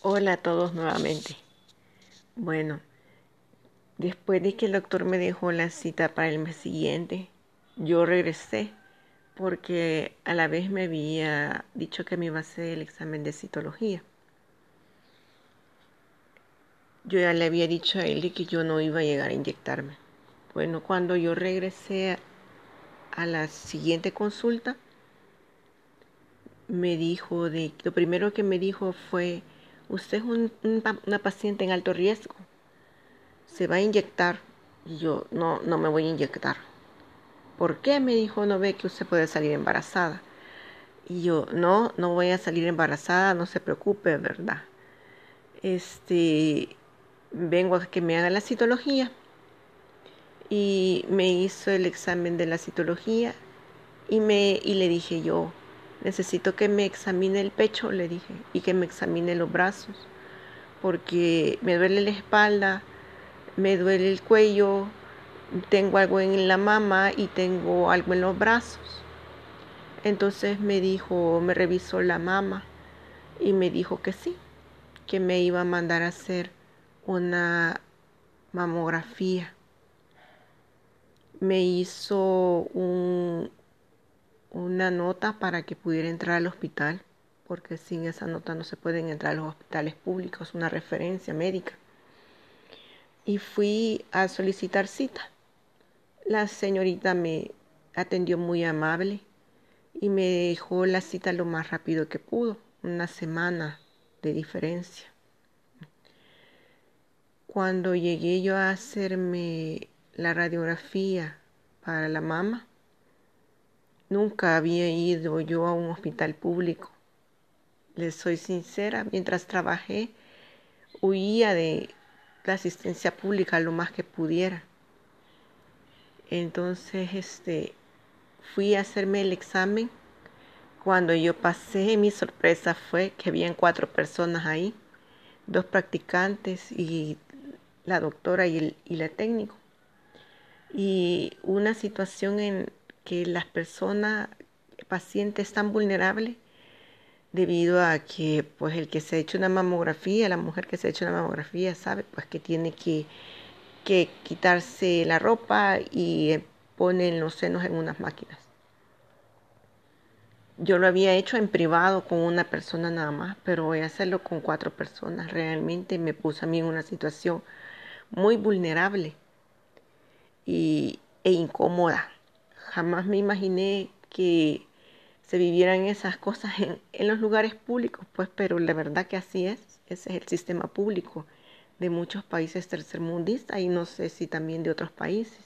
Hola a todos nuevamente. Bueno, después de que el doctor me dejó la cita para el mes siguiente, yo regresé porque a la vez me había dicho que me iba a hacer el examen de citología. Yo ya le había dicho a él que yo no iba a llegar a inyectarme. Bueno, cuando yo regresé a la siguiente consulta, me dijo de lo primero que me dijo fue usted es una paciente en alto riesgo, se va a inyectar. Y yo, no, no me voy a inyectar. ¿Por qué? Me dijo, no ve que usted puede salir embarazada. Y yo, no, no voy a salir embarazada, no se preocupe, ¿verdad? Este, vengo a que me haga la citología. Y me hizo el examen de la citología y, me, y le dije yo, necesito que me examine el pecho, le dije, y que me examine los brazos, porque me duele la espalda, me duele el cuello, tengo algo en la mama y tengo algo en los brazos. Entonces me dijo, me revisó la mama y me dijo que sí, que me iba a mandar a hacer una mamografía. Me hizo un, una nota para que pudiera entrar al hospital, porque sin esa nota no se pueden entrar a los hospitales públicos, una referencia médica. Y fui a solicitar cita. La señorita me atendió muy amable y me dejó la cita lo más rápido que pudo, una semana de diferencia. Cuando llegué yo a hacerme la radiografía para la mama, Nunca había ido yo a un hospital público. Les soy sincera, mientras trabajé, huía de la asistencia pública lo más que pudiera. Entonces, este, fui a hacerme el examen. Cuando yo pasé, mi sorpresa fue que habían cuatro personas ahí, dos practicantes y la doctora y, el, y la técnico. Y una situación en, que las personas pacientes están vulnerables debido a que pues el que se ha hecho una mamografía, la mujer que se ha hecho una mamografía sabe pues que tiene que, que quitarse la ropa y ponen los senos en unas máquinas. Yo lo había hecho en privado con una persona nada más, pero voy a hacerlo con cuatro personas. Realmente me puso a mí en una situación muy vulnerable y, e incómoda jamás me imaginé que se vivieran esas cosas en, los lugares públicos, pues, pero la verdad que así es, ese es el sistema público de muchos países tercermundistas y no sé si también de otros países.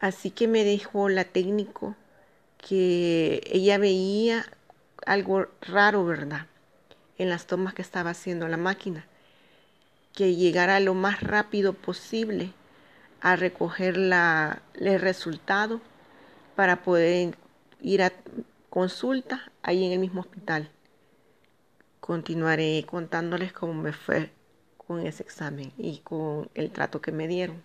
Así que me dijo la técnico que ella veía algo raro, ¿verdad? En las tomas que estaba haciendo la máquina, que llegara lo más rápido posible a recoger la, el resultado para poder ir a consulta ahí en el mismo hospital. Continuaré contándoles cómo me fue con ese examen y con el trato que me dieron.